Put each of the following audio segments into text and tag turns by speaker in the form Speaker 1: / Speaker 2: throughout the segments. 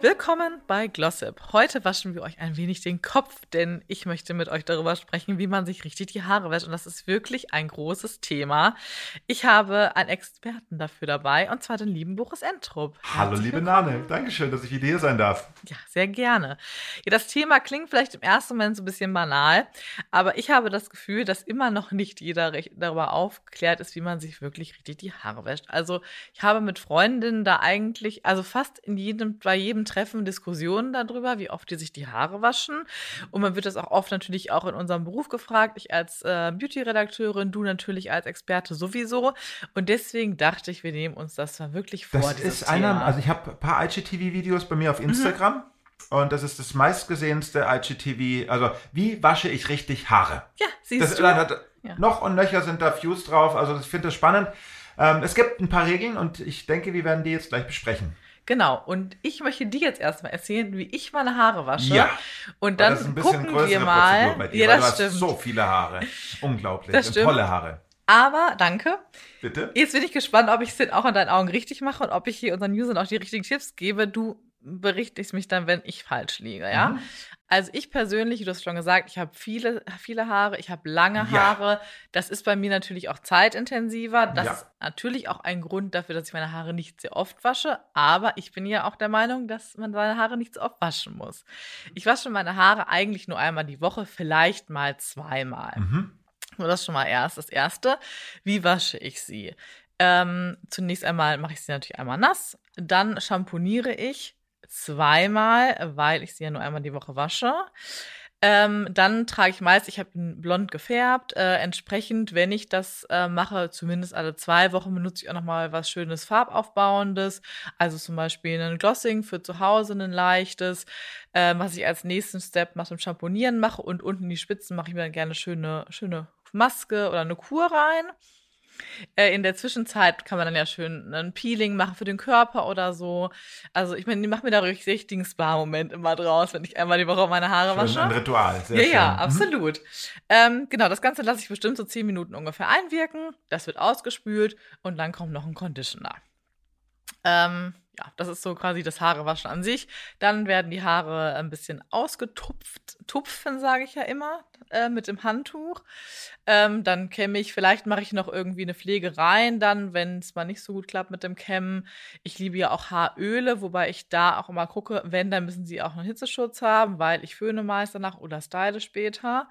Speaker 1: Willkommen bei Glossip. Heute waschen wir euch ein wenig den Kopf, denn ich möchte mit euch darüber sprechen, wie man sich richtig die Haare wäscht. Und das ist wirklich ein großes Thema. Ich habe einen Experten dafür dabei, und zwar den lieben Boris Entrup.
Speaker 2: Hallo,
Speaker 1: Herzlich
Speaker 2: liebe
Speaker 1: willkommen.
Speaker 2: Nane. Dankeschön, dass ich wieder hier sein darf.
Speaker 1: Ja, sehr gerne. Ja, das Thema klingt vielleicht im ersten Moment so ein bisschen banal, aber ich habe das Gefühl, dass immer noch nicht jeder darüber aufgeklärt ist, wie man sich wirklich richtig die Haare wäscht. Also ich habe mit Freundinnen da eigentlich, also fast in jedem, bei jedem Treffen Diskussionen darüber, wie oft die sich die Haare waschen. Und man wird das auch oft natürlich auch in unserem Beruf gefragt. Ich als äh, Beauty-Redakteurin, du natürlich als Experte sowieso. Und deswegen dachte ich, wir nehmen uns das mal wirklich vor.
Speaker 2: Das ist einer,
Speaker 1: Thema.
Speaker 2: also ich habe ein paar IGTV-Videos bei mir auf Instagram. Und das ist das meistgesehenste IGTV. Also, wie wasche ich richtig Haare?
Speaker 1: ja, siehst
Speaker 2: Das,
Speaker 1: du.
Speaker 2: da,
Speaker 1: Ja.
Speaker 2: Noch und nöcher sind da Views drauf. Also, ich finde das spannend. Ähm, es gibt ein paar Regeln und ich denke, wir werden die jetzt gleich besprechen.
Speaker 1: Genau, und ich möchte dir jetzt erstmal erzählen, wie ich meine Haare wasche.
Speaker 2: Ja.
Speaker 1: Und dann
Speaker 2: das ist ein bisschen
Speaker 1: gucken wir mal.
Speaker 2: Bei dir,
Speaker 1: ja, das stimmt.
Speaker 2: so viele Haare. Unglaublich.
Speaker 1: Das
Speaker 2: Und
Speaker 1: stimmt.
Speaker 2: Tolle Haare.
Speaker 1: Aber, danke.
Speaker 2: Bitte?
Speaker 1: Jetzt bin ich gespannt, ob ich es denn auch in deinen Augen richtig mache und ob ich hier unseren Usern auch die richtigen Tipps gebe. Du berichtest mich dann, wenn ich falsch liege, ja?
Speaker 2: Mhm.
Speaker 1: Also ich persönlich, du hast schon gesagt, ich habe viele, viele Haare, ich habe lange
Speaker 2: Ja.
Speaker 1: Haare. Das ist bei mir natürlich auch zeitintensiver. Das
Speaker 2: Ja.
Speaker 1: ist natürlich auch ein Grund dafür, dass ich meine Haare nicht sehr oft wasche. Aber ich bin ja auch der Meinung, dass man seine Haare nicht so oft waschen muss. Ich wasche meine Haare eigentlich nur einmal die Woche, vielleicht mal zweimal.
Speaker 2: Mhm.
Speaker 1: Nur das schon mal erst. Das erste, wie wasche ich sie? Ähm, zunächst einmal mache ich sie natürlich einmal nass, dann schamponiere ich zweimal, weil ich sie ja nur einmal die Woche wasche. Ähm, dann trage ich meist, ich habe ihn blond gefärbt. Äh, entsprechend, wenn ich das äh, mache, zumindest alle zwei Wochen benutze ich auch nochmal was Schönes Farbaufbauendes. Also zum Beispiel ein Glossing für zu Hause, ein leichtes, äh, was ich als nächsten Step nach dem Schamponieren mache. Und unten die Spitzen mache ich mir dann gerne schöne, schöne Maske oder eine Kur rein. Äh, in der Zwischenzeit kann man dann ja schön ein Peeling machen für den Körper oder so. Also ich meine, ich mache mir da richtig richtigen Spa-Moment immer draus, wenn ich einmal die Woche meine Haare
Speaker 2: Schön,
Speaker 1: wasche.
Speaker 2: ein Ritual. Sehr
Speaker 1: ja,
Speaker 2: schön.
Speaker 1: ja,
Speaker 2: Mhm.
Speaker 1: absolut. Ähm, genau, das Ganze lasse ich bestimmt so 10 Minuten ungefähr einwirken. Das wird ausgespült und dann kommt noch ein Conditioner. Ähm, ja, das ist so quasi das Haarewaschen an sich. Dann werden die Haare ein bisschen ausgetupft, tupfen, sage ich ja immer, äh, mit dem Handtuch. Ähm, dann kämme ich, vielleicht mache ich noch irgendwie eine Pflege rein, dann, wenn es mal nicht so gut klappt mit dem Kämmen. Ich liebe ja auch Haaröle, wobei ich da auch immer gucke, wenn, dann müssen sie auch einen Hitzeschutz haben, weil ich föhne meist danach oder style später.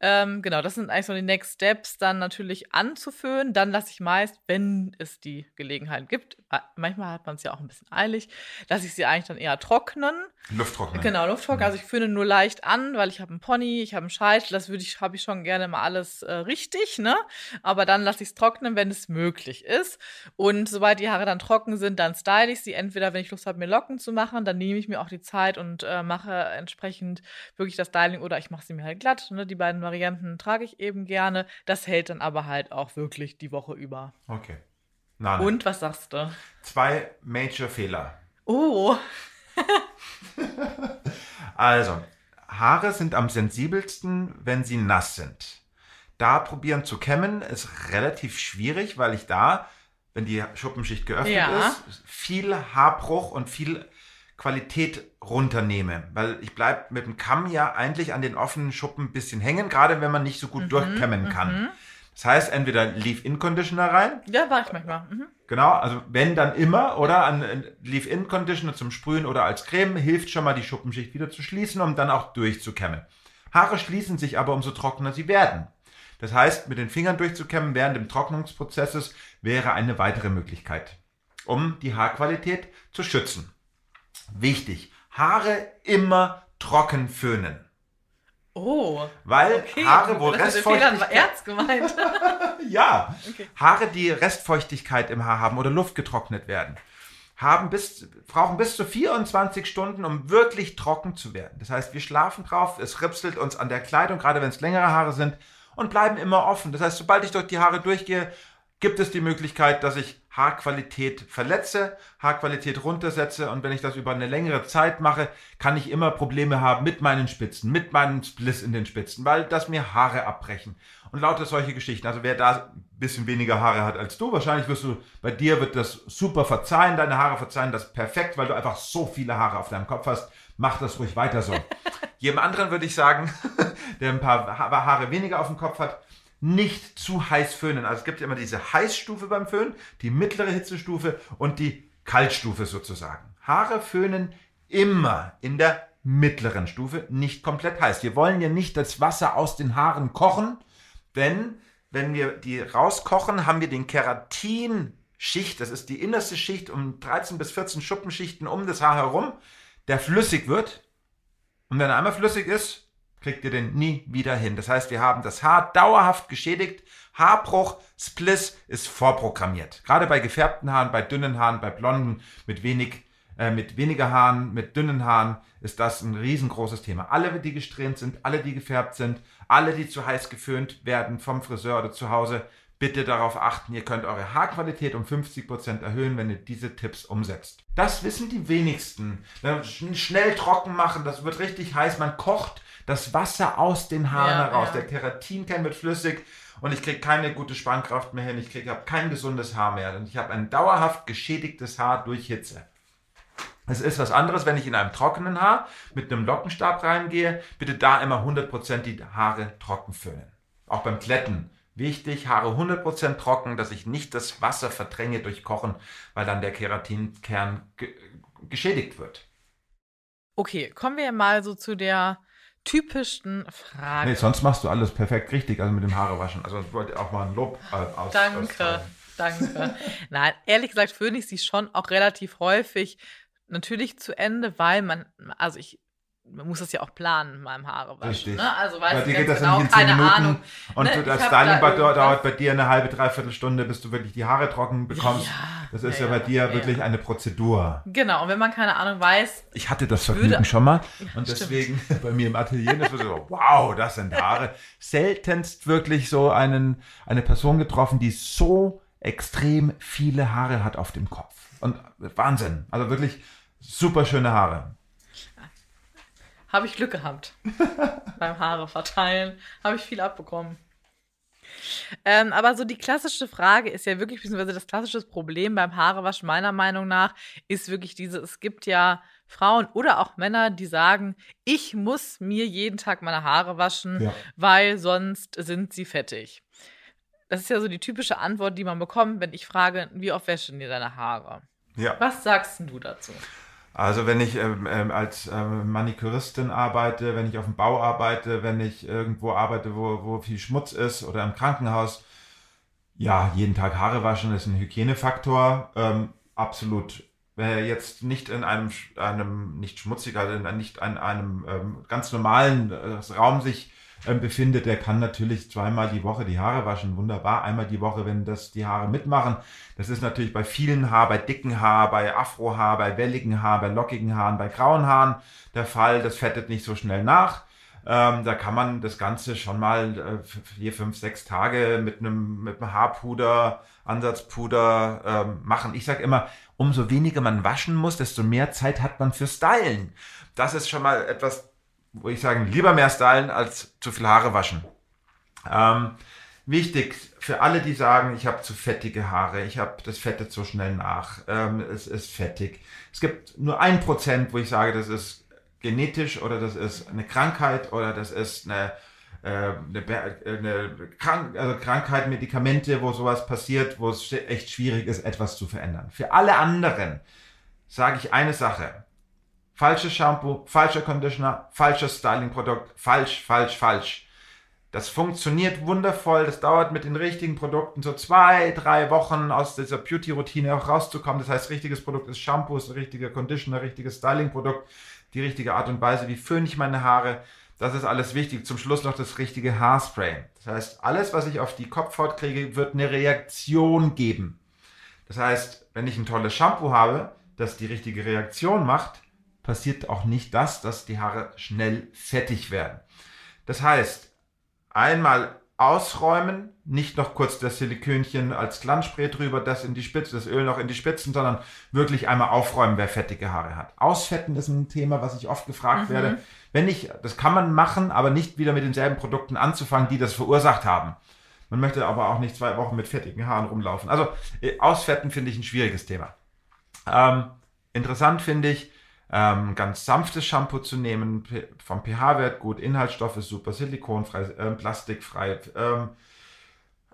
Speaker 1: Ähm, genau, das sind eigentlich so die Next Steps, dann natürlich anzuföhnen. Dann lasse ich meist, wenn es die Gelegenheit gibt, äh, manchmal hat man es ja auch ein bisschen eilig, lasse ich sie eigentlich dann eher trocknen.
Speaker 2: Lufttrocknen.
Speaker 1: Genau, Luftdruck.
Speaker 2: Mhm.
Speaker 1: Also ich föhne nur leicht an, weil ich habe einen Pony, ich habe einen Scheitel, das würde ich, habe ich schon gerne mal alles äh, richtig, ne? Aber dann lasse ich es trocknen, wenn es möglich ist. Und sobald die Haare dann trocken sind, dann style ich sie. Entweder, wenn ich Lust habe, mir Locken zu machen, dann nehme ich mir auch die Zeit und äh, mache entsprechend wirklich das Styling oder ich mache sie mir halt glatt. Ne? Die beiden Varianten trage ich eben gerne. Das hält dann aber halt auch wirklich die Woche über.
Speaker 2: Okay. Nane.
Speaker 1: Und was sagst du?
Speaker 2: Zwei Major-Fehler.
Speaker 1: Oh,
Speaker 2: Also, Haare sind am sensibelsten, wenn sie nass sind. Da probieren zu kämmen ist relativ schwierig, weil ich da, wenn die Schuppenschicht geöffnet
Speaker 1: Ja.
Speaker 2: ist, viel Haarbruch und viel Qualität runternehme. Weil ich bleibe mit dem Kamm ja eigentlich an den offenen Schuppen ein bisschen hängen, gerade wenn man nicht so gut
Speaker 1: Mhm,
Speaker 2: durchkämmen kann. Das heißt, entweder Leave-In-Conditioner rein,
Speaker 1: ja, war ich manchmal. Mhm.
Speaker 2: Genau, also wenn dann immer oder an äh, Leave-In-Conditioner zum Sprühen oder als Creme hilft schon mal die Schuppenschicht wieder zu schließen, um dann auch durchzukämmen. Haare schließen sich aber umso trockener sie werden. Das heißt, mit den Fingern durchzukämmen während dem Trocknungsprozesses wäre eine weitere Möglichkeit, um die Haarqualität zu schützen. Wichtig, Haare immer trocken föhnen.
Speaker 1: Oh,
Speaker 2: Weil
Speaker 1: okay.
Speaker 2: Haare, wo
Speaker 1: das
Speaker 2: Restfeuchtigkeit...
Speaker 1: gemeint.
Speaker 2: Ja,
Speaker 1: Okay.
Speaker 2: Haare, die Restfeuchtigkeit im Haar haben oder Luft getrocknet werden, haben bis, brauchen bis zu 24 Stunden, um wirklich trocken zu werden. Das heißt, wir schlafen drauf, es ripselt uns an der Kleidung, gerade wenn es längere Haare sind, und bleiben immer offen. Das heißt, sobald ich durch die Haare durchgehe, gibt es die Möglichkeit, dass ich Haarqualität verletze, Haarqualität runtersetze und wenn ich das über eine längere Zeit mache, kann ich immer Probleme haben mit meinen Spitzen, mit meinem Spliss in den Spitzen, weil das mir Haare abbrechen und lauter solche Geschichten. Also wer da ein bisschen weniger Haare hat als du, wahrscheinlich wirst du, bei dir wird das super verzeihen, deine Haare verzeihen das perfekt, weil du einfach so viele Haare auf deinem Kopf hast. Mach das ruhig weiter so. Jedem anderen würde ich sagen, der ein paar Haare weniger auf dem Kopf hat, nicht zu heiß föhnen. Also es gibt ja immer diese Heißstufe beim Föhnen, die mittlere Hitzestufe und die Kaltstufe sozusagen. Haare föhnen immer in der mittleren Stufe, nicht komplett heiß. Wir wollen ja nicht das Wasser aus den Haaren kochen, denn wenn wir die rauskochen, haben wir den Keratinschicht, das ist die innerste Schicht um 13 bis 14 Schuppenschichten um das Haar herum, der flüssig wird. Und wenn er einmal flüssig ist, kriegt ihr den nie wieder hin. Das heißt, wir haben das Haar dauerhaft geschädigt. Haarbruch, Spliss ist vorprogrammiert. Gerade bei gefärbten Haaren, bei dünnen Haaren, bei blonden, mit wenig, äh, mit weniger Haaren, mit dünnen Haaren ist das ein riesengroßes Thema. Alle, die gesträhnt sind, alle, die gefärbt sind, alle, die zu heiß geföhnt werden vom Friseur oder zu Hause, bitte darauf achten, ihr könnt eure Haarqualität um 50% erhöhen, wenn ihr diese Tipps umsetzt. Das wissen die wenigsten. Schnell trocken machen, das wird richtig heiß. Man kocht das Wasser aus den Haaren ja, heraus. Ja. Der Keratinkern wird flüssig und ich kriege keine gute Spannkraft mehr hin. Ich kriege kein gesundes Haar mehr. Und ich habe ein dauerhaft geschädigtes Haar durch Hitze. Es ist was anderes, wenn ich in einem trockenen Haar mit einem Lockenstab reingehe. Bitte da immer 100% die Haare trocken föhnen. Auch beim Kletten. Wichtig, Haare 100% trocken, dass ich nicht das Wasser verdränge durch Kochen, weil dann der Keratinkern geschädigt wird.
Speaker 1: Okay, kommen wir mal so zu der typischsten Fragen. Nee,
Speaker 2: sonst machst du alles perfekt richtig, also mit dem Haarewaschen. Also ich wollte auch mal ein Lob äh, aus.
Speaker 1: Danke, danke. Nein, ehrlich gesagt föhne ich sie schon auch relativ häufig natürlich zu Ende, weil man, also ich man muss das ja auch planen, meinem Haare waschen. Ne? Also weiß
Speaker 2: bei dir geht das genau, nicht in zehn Minuten. Ahnung. Und ne? das Styling da dauert bei dir eine halbe, dreiviertel Stunde, bis du wirklich die Haare trocken bekommst. Ja, das ist ja, ja bei dir ja. wirklich eine Prozedur.
Speaker 1: Genau, und wenn man keine Ahnung weiß.
Speaker 2: Ich hatte das Vergnügen würde, schon mal. und deswegen bei mir im Atelier, das so, wow, das sind Haare. Seltenst wirklich so einen, eine Person getroffen, die so extrem viele Haare hat auf dem Kopf. Und Wahnsinn. Also wirklich super schöne Haare
Speaker 1: habe ich Glück gehabt. Beim Haare verteilen habe ich viel abbekommen. Ähm, aber so die klassische Frage ist ja wirklich, beziehungsweise das klassische Problem beim Haarewaschen meiner Meinung nach ist wirklich diese, es gibt ja Frauen oder auch Männer, die sagen, ich muss mir jeden Tag meine Haare waschen, ja. weil sonst sind sie fettig. Das ist ja so die typische Antwort, die man bekommt, wenn ich frage, wie oft wäschen dir deine Haare? Ja. Was sagst du dazu?
Speaker 2: Also wenn ich ähm, ähm, als ähm, Manikuristin arbeite, wenn ich auf dem Bau arbeite, wenn ich irgendwo arbeite, wo, wo viel Schmutz ist oder im Krankenhaus, ja, jeden Tag Haare waschen ist ein Hygienefaktor, ähm, absolut. Wer jetzt nicht in einem, einem nicht schmutziger, also nicht in einem ähm, ganz normalen äh, Raum sich ähm, befindet, der kann natürlich zweimal die Woche die Haare waschen. Wunderbar. Einmal die Woche, wenn das die Haare mitmachen. Das ist natürlich bei vielen Haar, bei dicken Haar, bei Afrohaar, bei welligen Haar, bei lockigen Haaren, bei grauen Haaren der Fall. Das fettet nicht so schnell nach. Ähm, da kann man das Ganze schon mal äh, vier, fünf, sechs Tage mit einem, mit Haarpuder, Ansatzpuder ähm, machen. Ich sage immer, umso weniger man waschen muss, desto mehr Zeit hat man für Stylen. Das ist schon mal etwas wo ich sagen, lieber mehr stylen als zu viel Haare waschen. Ähm, wichtig für alle, die sagen, ich habe zu fettige Haare, ich habe das Fette zu schnell nach, ähm, es ist fettig. Es gibt nur ein Prozent, wo ich sage, das ist genetisch oder das ist eine Krankheit oder das ist eine, äh, eine, eine Krank also Krankheit, Medikamente, wo sowas passiert, wo es echt schwierig ist, etwas zu verändern. Für alle anderen sage ich eine Sache falsches Shampoo, falscher Conditioner, falsches Styling-Produkt, falsch, falsch, falsch. Das funktioniert wundervoll. Das dauert mit den richtigen Produkten so zwei, drei Wochen aus dieser Beauty-Routine auch rauszukommen. Das heißt, richtiges Produkt ist Shampoo, ist richtiger Conditioner, richtiges Styling-Produkt, die richtige Art und Weise, wie föhne ich meine Haare. Das ist alles wichtig. Zum Schluss noch das richtige Haarspray. Das heißt, alles, was ich auf die Kopfhaut kriege, wird eine Reaktion geben. Das heißt, wenn ich ein tolles Shampoo habe, das die richtige Reaktion macht, passiert auch nicht das, dass die Haare schnell fettig werden. Das heißt, einmal ausräumen, nicht noch kurz das Silikönchen als Glanzspray drüber, das in die Spitze, das Öl noch in die Spitzen, sondern wirklich einmal aufräumen, wer fettige Haare hat. Ausfetten ist ein Thema, was ich oft gefragt
Speaker 1: Mhm.
Speaker 2: werde. Wenn ich, das kann man machen, aber nicht wieder mit denselben Produkten anzufangen, die das verursacht haben. Man möchte aber auch nicht zwei Wochen mit fettigen Haaren rumlaufen. Also äh, Ausfetten finde ich ein schwieriges Thema. Ähm, interessant finde ich, ähm, ganz sanftes Shampoo zu nehmen, vom pH-Wert gut, Inhaltsstoffe super, silikonfrei, ähm, plastikfrei, ähm,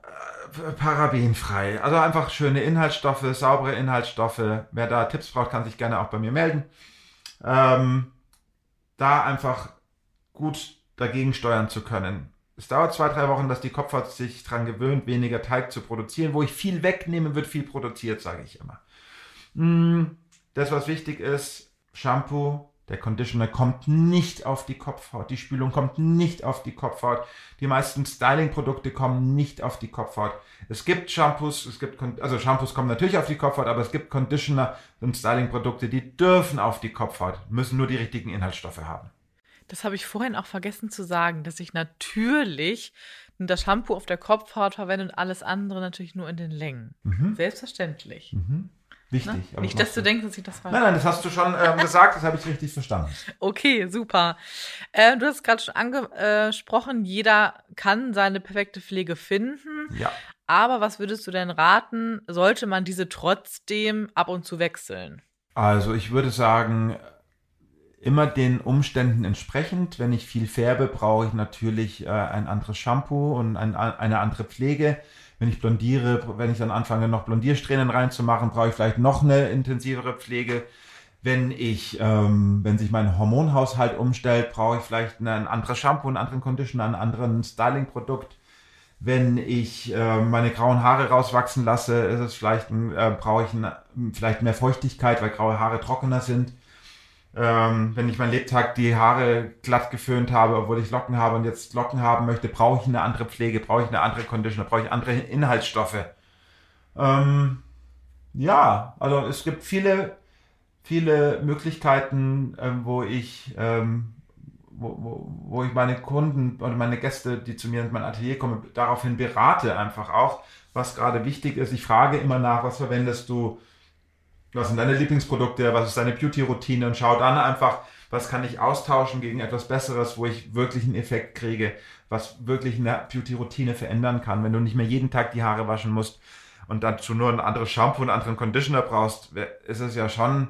Speaker 2: äh, parabenfrei. Also einfach schöne Inhaltsstoffe, saubere Inhaltsstoffe. Wer da Tipps braucht, kann sich gerne auch bei mir melden. Ähm, da einfach gut dagegen steuern zu können. Es dauert zwei, drei Wochen, dass die Kopfhaut sich daran gewöhnt, weniger Teig zu produzieren. Wo ich viel wegnehme, wird viel produziert, sage ich immer. Mm, Das, was wichtig ist, Shampoo, der Conditioner kommt nicht auf die Kopfhaut. Die Spülung kommt nicht auf die Kopfhaut. Die meisten Styling-Produkte kommen nicht auf die Kopfhaut. Es gibt Shampoos, es gibt, also Shampoos kommen natürlich auf die Kopfhaut, aber es gibt Conditioner und Styling-Produkte, die dürfen auf die Kopfhaut, müssen nur die richtigen Inhaltsstoffe haben.
Speaker 1: Das habe ich vorhin auch vergessen zu sagen, dass ich natürlich das Shampoo auf der Kopfhaut verwende und alles andere natürlich nur in den Längen. Selbstverständlich.
Speaker 2: Wichtig.
Speaker 1: Ne? Nicht,
Speaker 2: das
Speaker 1: dass du denkst, dass ich das
Speaker 2: Nein, nein, das hast du schon ähm, gesagt, das habe ich richtig verstanden.
Speaker 1: Okay, super. Äh, du hast gerade schon angesprochen, jeder kann seine perfekte Pflege finden.
Speaker 2: Ja.
Speaker 1: Aber was würdest du denn raten, sollte man diese trotzdem ab und zu wechseln?
Speaker 2: Also ich würde sagen, immer den Umständen entsprechend. Wenn ich viel färbe, brauche ich natürlich äh, ein anderes Shampoo und ein, eine andere Pflege. Wenn ich blondiere, wenn ich dann anfange, noch Blondiersträhnen reinzumachen, brauche ich vielleicht noch eine intensivere Pflege. Wenn ich, ähm, wenn sich mein Hormonhaushalt umstellt, brauche ich vielleicht ein anderes Shampoo, einen anderen Conditioner, einen anderen Styling-Produkt. Wenn ich äh, meine grauen Haare rauswachsen lasse, ist es vielleicht äh, brauche ich ein, vielleicht mehr Feuchtigkeit, weil graue Haare trockener sind. Ähm, wenn ich mein Lebtag die Haare glatt geföhnt habe, obwohl ich Locken habe und jetzt Locken haben möchte, brauche ich eine andere Pflege, brauche ich eine andere Conditioner, brauche ich andere Inhaltsstoffe. Ähm, ja, also es gibt viele, viele Möglichkeiten, ähm, wo ich, ähm, wo, wo, wo ich meine Kunden oder meine Gäste, die zu mir in mein Atelier kommen, daraufhin berate einfach auch, was gerade wichtig ist. Ich frage immer nach, was verwendest du, was sind deine Lieblingsprodukte, was ist deine Beauty-Routine und schau dann einfach, was kann ich austauschen gegen etwas Besseres, wo ich wirklich einen Effekt kriege, was wirklich eine Beauty-Routine verändern kann. Wenn du nicht mehr jeden Tag die Haare waschen musst und dazu nur ein anderes Shampoo und einen anderen Conditioner brauchst, ist es ja schon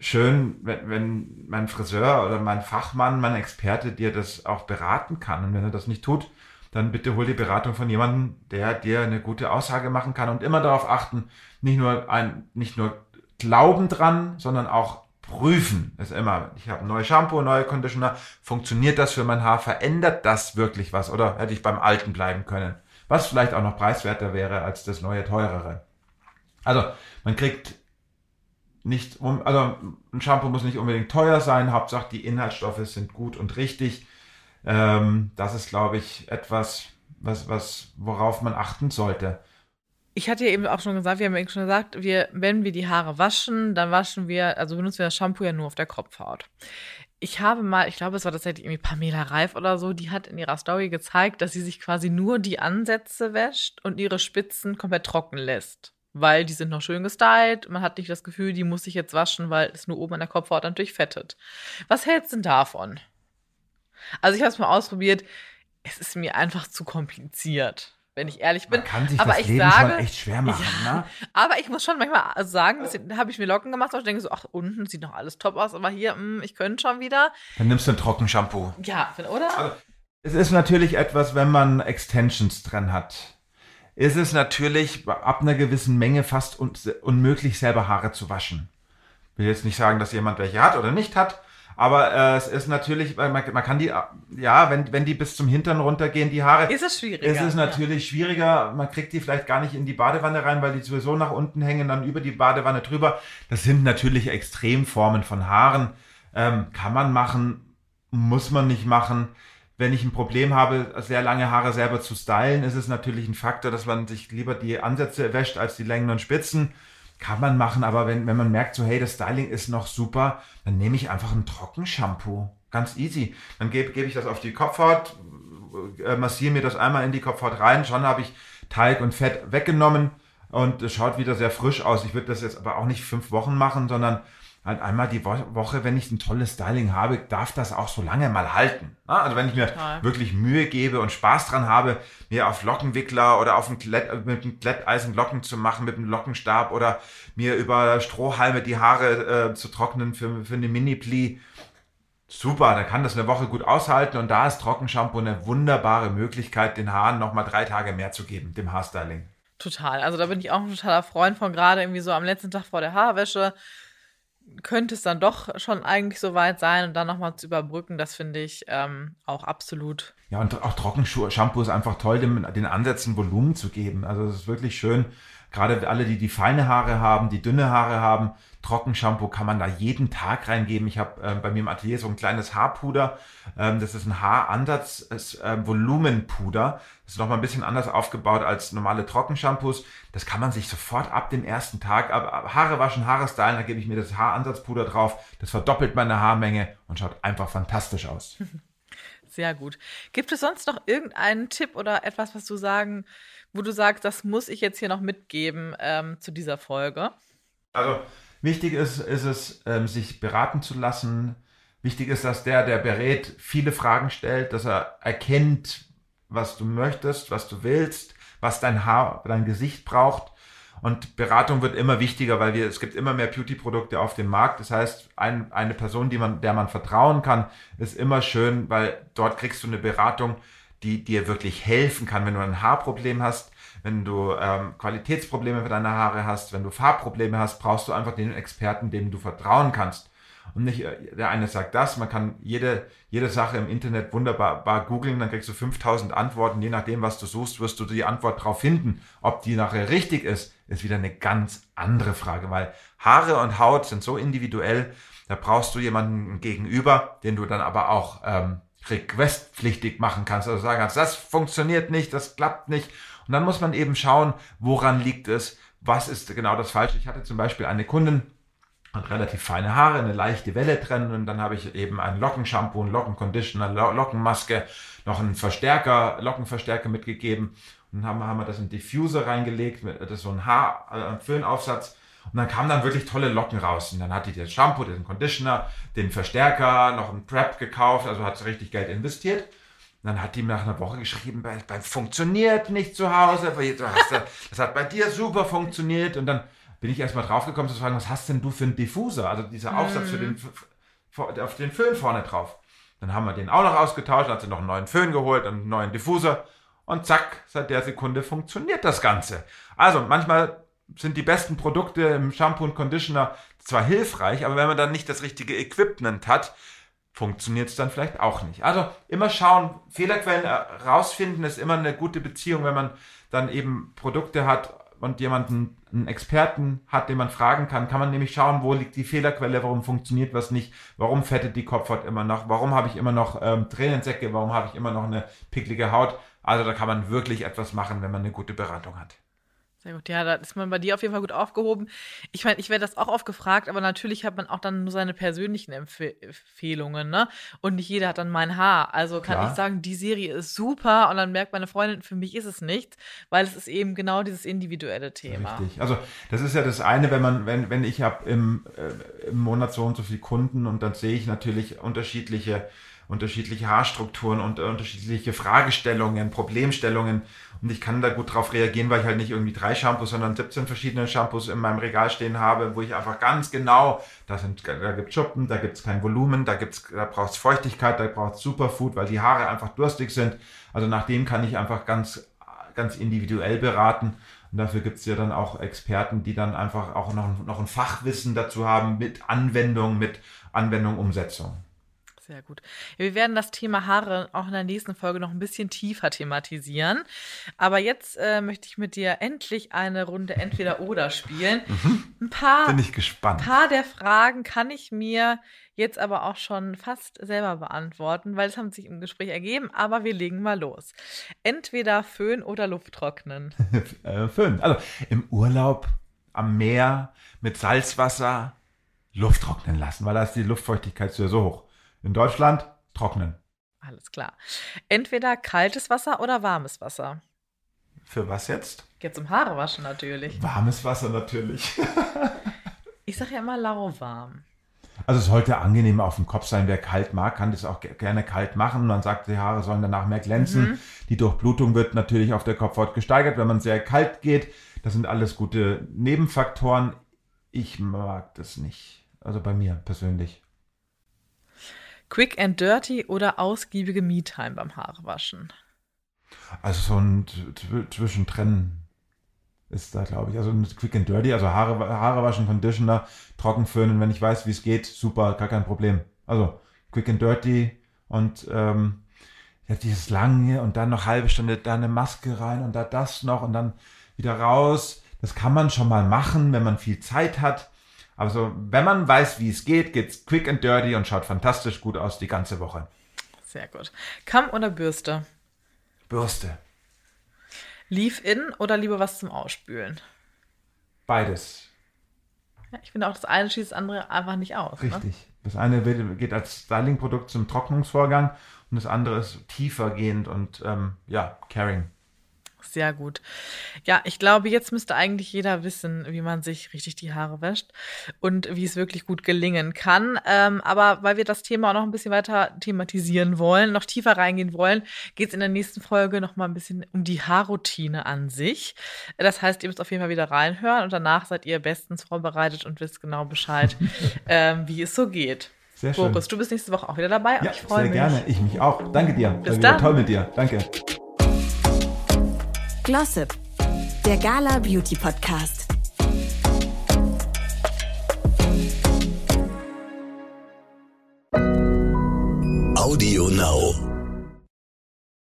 Speaker 2: schön, wenn, wenn mein Friseur oder mein Fachmann, mein Experte dir das auch beraten kann. Und wenn er das nicht tut, dann bitte hol die Beratung von jemandem, der dir eine gute Aussage machen kann und immer darauf achten, nicht nur ein, nicht nur Glauben dran, sondern auch prüfen. Ist immer, ich habe ein neues Shampoo, neue Conditioner. Funktioniert das für mein Haar? Verändert das wirklich was? Oder hätte ich beim Alten bleiben können? Was vielleicht auch noch preiswerter wäre als das neue, teurere. Also, man kriegt nicht, also ein Shampoo muss nicht unbedingt teuer sein. Hauptsache, die Inhaltsstoffe sind gut und richtig. Ähm, das ist, glaube ich, etwas, was, was, worauf man achten sollte.
Speaker 1: Ich hatte ja eben auch schon gesagt, wir haben eben schon gesagt, wir, wenn wir die Haare waschen, dann waschen wir, also benutzen wir das Shampoo ja nur auf der Kopfhaut. Ich habe mal, ich glaube, es war tatsächlich irgendwie Pamela Reif oder so, die hat in ihrer Story gezeigt, dass sie sich quasi nur die Ansätze wäscht und ihre Spitzen komplett trocken lässt. Weil die sind noch schön gestylt, man hat nicht das Gefühl, die muss sich jetzt waschen, weil es nur oben an der Kopfhaut natürlich fettet. Was hältst du denn davon? Also ich habe es mal ausprobiert, es ist mir einfach zu kompliziert wenn ich ehrlich bin.
Speaker 2: Man kann sich
Speaker 1: aber
Speaker 2: das
Speaker 1: ich
Speaker 2: Leben
Speaker 1: sage,
Speaker 2: schon echt schwer machen,
Speaker 1: ja,
Speaker 2: ne?
Speaker 1: Aber ich muss schon manchmal sagen, da habe ich mir Locken gemacht und ich denke so, ach, unten sieht noch alles top aus, aber hier, mh, ich könnte schon wieder.
Speaker 2: Dann nimmst du ein Trockenshampoo.
Speaker 1: Ja, oder?
Speaker 2: Also, es ist natürlich etwas, wenn man Extensions drin hat. Ist es natürlich ab einer gewissen Menge fast un unmöglich, selber Haare zu waschen. Ich will jetzt nicht sagen, dass jemand welche hat oder nicht hat, aber äh, es ist natürlich, man, man kann die, ja, wenn, wenn die bis zum Hintern runtergehen, die Haare.
Speaker 1: Ist es schwieriger.
Speaker 2: Ist es natürlich ja. schwieriger. Man kriegt die vielleicht gar nicht in die Badewanne rein, weil die sowieso nach unten hängen, dann über die Badewanne drüber. Das sind natürlich Extremformen von Haaren. Ähm, kann man machen, muss man nicht machen. Wenn ich ein Problem habe, sehr lange Haare selber zu stylen, ist es natürlich ein Faktor, dass man sich lieber die Ansätze wäscht als die Längen und Spitzen. Kann man machen, aber wenn, wenn man merkt, so hey, das Styling ist noch super, dann nehme ich einfach ein Trockenshampoo. Ganz easy. Dann gebe geb ich das auf die Kopfhaut, äh, massiere mir das einmal in die Kopfhaut rein. Schon habe ich Teig und Fett weggenommen und es schaut wieder sehr frisch aus. Ich würde das jetzt aber auch nicht fünf Wochen machen, sondern halt einmal die Woche, wenn ich ein tolles Styling habe, darf das auch so lange mal halten. Also wenn ich mir Total. wirklich Mühe gebe und Spaß dran habe, mir auf Lockenwickler oder auf ein Klett, mit einem Kletteisen Locken zu machen, mit einem Lockenstab oder mir über Strohhalme die Haare äh, zu trocknen für, für eine Mini-Pli. Super, dann kann das eine Woche gut aushalten und da ist Trockenshampoo eine wunderbare Möglichkeit, den Haaren nochmal drei Tage mehr zu geben, dem Haarstyling.
Speaker 1: Total. Also da bin ich auch ein totaler Freund von, gerade irgendwie so am letzten Tag vor der Haarwäsche könnte es dann doch schon eigentlich so weit sein und dann nochmal zu überbrücken, das finde ich ähm, auch absolut.
Speaker 2: Ja, und auch Trockenshampoo ist einfach toll, dem, den Ansätzen Volumen zu geben. Also es ist wirklich schön, gerade alle, die die feine Haare haben, die dünne Haare haben, Trockenshampoo kann man da jeden Tag reingeben. Ich habe äh, bei mir im Atelier so ein kleines Haarpuder. Ähm, das ist ein Haaransatz, äh, Volumenpuder. Das ist nochmal ein bisschen anders aufgebaut als normale Trockenshampoos. Das kann man sich sofort ab dem ersten Tag, ab, Haare waschen, Haare stylen, da gebe ich mir das Haaransatzpuder drauf. Das verdoppelt meine Haarmenge und schaut einfach fantastisch aus.
Speaker 1: Sehr gut. Gibt es sonst noch irgendeinen Tipp oder etwas, was du sagen, wo du sagst, das muss ich jetzt hier noch mitgeben ähm, zu dieser Folge?
Speaker 2: Also Wichtig ist, ist es, ähm, sich beraten zu lassen. Wichtig ist, dass der, der berät, viele Fragen stellt, dass er erkennt, was du möchtest, was du willst, was dein Haar, dein Gesicht braucht. Und Beratung wird immer wichtiger, weil wir, es gibt immer mehr Beauty-Produkte auf dem Markt. Das heißt, ein, eine Person, die man, der man vertrauen kann, ist immer schön, weil dort kriegst du eine Beratung, die dir wirklich helfen kann, wenn du ein Haarproblem hast, wenn du ähm, Qualitätsprobleme für deine Haare hast, wenn du Farbprobleme hast, brauchst du einfach den Experten, dem du vertrauen kannst. Und nicht, äh, der eine sagt das, man kann jede, jede Sache im Internet wunderbar googeln, dann kriegst du 5000 Antworten, je nachdem, was du suchst, wirst du die Antwort drauf finden. Ob die nachher richtig ist, ist wieder eine ganz andere Frage, weil Haare und Haut sind so individuell, da brauchst du jemanden gegenüber, den du dann aber auch ähm, requestpflichtig machen kannst, also sagen kannst, das funktioniert nicht, das klappt nicht. Und dann muss man eben schauen, woran liegt es, was ist genau das Falsche. Ich hatte zum Beispiel eine Kundin, hat relativ feine Haare, eine leichte Welle drin und dann habe ich eben ein Lockenshampoo, ein Lockenconditioner, Lockenmaske, noch einen Verstärker, Lockenverstärker mitgegeben. Und dann haben, wir das in Diffuser reingelegt, das ist so ein äh, Föhnaufsatz und dann kamen dann wirklich tolle Locken raus. Und dann hatte ich das Shampoo, den Conditioner, den Verstärker, noch ein Prep gekauft, also hat sie richtig Geld investiert dann hat die mir nach einer Woche geschrieben, bei, bei funktioniert nicht zu Hause, das hat bei dir super funktioniert. Und dann bin ich erstmal draufgekommen zu fragen, was hast denn du für einen Diffuser? Also dieser Aufsatz für den, für, auf den Föhn vorne drauf. Dann haben wir den auch noch ausgetauscht, hat sie noch einen neuen Föhn geholt, einen neuen Diffuser. Und zack, seit der Sekunde funktioniert das Ganze. Also manchmal sind die besten Produkte im Shampoo und Conditioner zwar hilfreich, aber wenn man dann nicht das richtige Equipment hat, funktioniert es dann vielleicht auch nicht. Also immer schauen, Fehlerquellen rausfinden ist immer eine gute Beziehung, wenn man dann eben Produkte hat und jemanden, einen Experten hat, den man fragen kann, kann man nämlich schauen, wo liegt die Fehlerquelle, warum funktioniert was nicht, warum fettet die Kopfhaut immer noch, warum habe ich immer noch ähm, Tränensäcke, warum habe ich immer noch eine picklige Haut. Also da kann man wirklich etwas machen, wenn man eine gute Beratung hat.
Speaker 1: Sehr gut, ja, da ist man bei dir auf jeden Fall gut aufgehoben. Ich meine, ich werde das auch oft gefragt, aber natürlich hat man auch dann nur seine persönlichen Empf Empfehlungen, ne? Und nicht jeder hat dann mein Haar. Also kann Klar. ich sagen, die Serie ist super und dann merkt meine Freundin, für mich ist es nichts, weil es ist eben genau dieses individuelle Thema.
Speaker 2: Richtig. Also das ist ja das eine, wenn man, wenn, wenn ich habe im, äh, im Monat so und so viele Kunden und dann sehe ich natürlich unterschiedliche unterschiedliche Haarstrukturen und unterschiedliche Fragestellungen, Problemstellungen. Und ich kann da gut drauf reagieren, weil ich halt nicht irgendwie drei Shampoos, sondern 17 verschiedene Shampoos in meinem Regal stehen habe, wo ich einfach ganz genau, da, sind, da gibt Schuppen, da gibt es kein Volumen, da, gibt's, da braucht es Feuchtigkeit, da braucht es Superfood, weil die Haare einfach durstig sind. Also nach dem kann ich einfach ganz, ganz individuell beraten. Und dafür gibt es ja dann auch Experten, die dann einfach auch noch, noch ein Fachwissen dazu haben mit Anwendung, mit Anwendung, Umsetzung.
Speaker 1: Sehr gut. Wir werden das Thema Haare auch in der nächsten Folge noch ein bisschen tiefer thematisieren. Aber jetzt äh, möchte ich mit dir endlich eine Runde Entweder-Oder spielen.
Speaker 2: Mhm. Ein paar, Bin ich gespannt.
Speaker 1: Ein paar der Fragen kann ich mir jetzt aber auch schon fast selber beantworten, weil es haben sich im Gespräch ergeben. Aber wir legen mal los. Entweder Föhn oder Lufttrocknen.
Speaker 2: Äh, Föhn. Also im Urlaub am Meer mit Salzwasser Luft trocknen lassen, weil da ist die Luftfeuchtigkeit so hoch. In Deutschland trocknen.
Speaker 1: Alles klar. Entweder kaltes Wasser oder warmes Wasser.
Speaker 2: Für was jetzt?
Speaker 1: Geht zum Haare waschen natürlich.
Speaker 2: Warmes Wasser natürlich.
Speaker 1: Ich sage ja immer lauwarm.
Speaker 2: Also es sollte angenehm auf dem Kopf sein. Wer kalt mag, kann das auch ge- gerne kalt machen. Man sagt, die Haare sollen danach mehr glänzen.
Speaker 1: Mhm.
Speaker 2: Die Durchblutung wird natürlich auf der Kopfhaut gesteigert, wenn man sehr kalt geht. Das sind alles gute Nebenfaktoren. Ich mag das nicht. Also bei mir persönlich.
Speaker 1: Quick and dirty oder ausgiebige Me-Time beim Haarewaschen.
Speaker 2: Also so ein Zw- Zwischentrennen ist da, glaube ich. Also Quick and Dirty, also Haare, Haare waschen, Conditioner, trocken föhnen, wenn ich weiß, wie es geht, super, gar kein Problem. Also Quick and Dirty und ähm, ja, dieses lange und dann noch halbe Stunde da eine Maske rein und da das noch und dann wieder raus. Das kann man schon mal machen, wenn man viel Zeit hat. Aber so, wenn man weiß, wie es geht, geht's quick and dirty und schaut fantastisch gut aus die ganze Woche.
Speaker 1: Sehr gut. Kamm oder Bürste?
Speaker 2: Bürste.
Speaker 1: Leave-in oder lieber was zum Ausspülen?
Speaker 2: Beides.
Speaker 1: Ja, ich finde auch, das eine schließt das andere einfach nicht aus. Ne?
Speaker 2: Richtig. Das eine geht als Styling-Produkt zum Trocknungsvorgang und das andere ist tiefer gehend und ähm, ja, Caring.
Speaker 1: Sehr gut. Ja, ich glaube, jetzt müsste eigentlich jeder wissen, wie man sich richtig die Haare wäscht und wie es wirklich gut gelingen kann. Ähm, aber weil wir das Thema auch noch ein bisschen weiter thematisieren wollen, noch tiefer reingehen wollen, geht es in der nächsten Folge noch mal ein bisschen um die Haarroutine an sich. Das heißt, ihr müsst auf jeden Fall wieder reinhören und danach seid ihr bestens vorbereitet und wisst genau Bescheid, ähm, wie es so geht.
Speaker 2: Sehr schön.
Speaker 1: Boris, du bist nächste Woche auch wieder dabei
Speaker 2: Ja,
Speaker 1: ich freue
Speaker 2: sehr
Speaker 1: mich.
Speaker 2: gerne. Ich mich auch. Danke dir.
Speaker 1: Bis dann.
Speaker 2: Toll mit dir. Danke.
Speaker 3: Glossip, der Gala Beauty Podcast.
Speaker 4: Audio Now.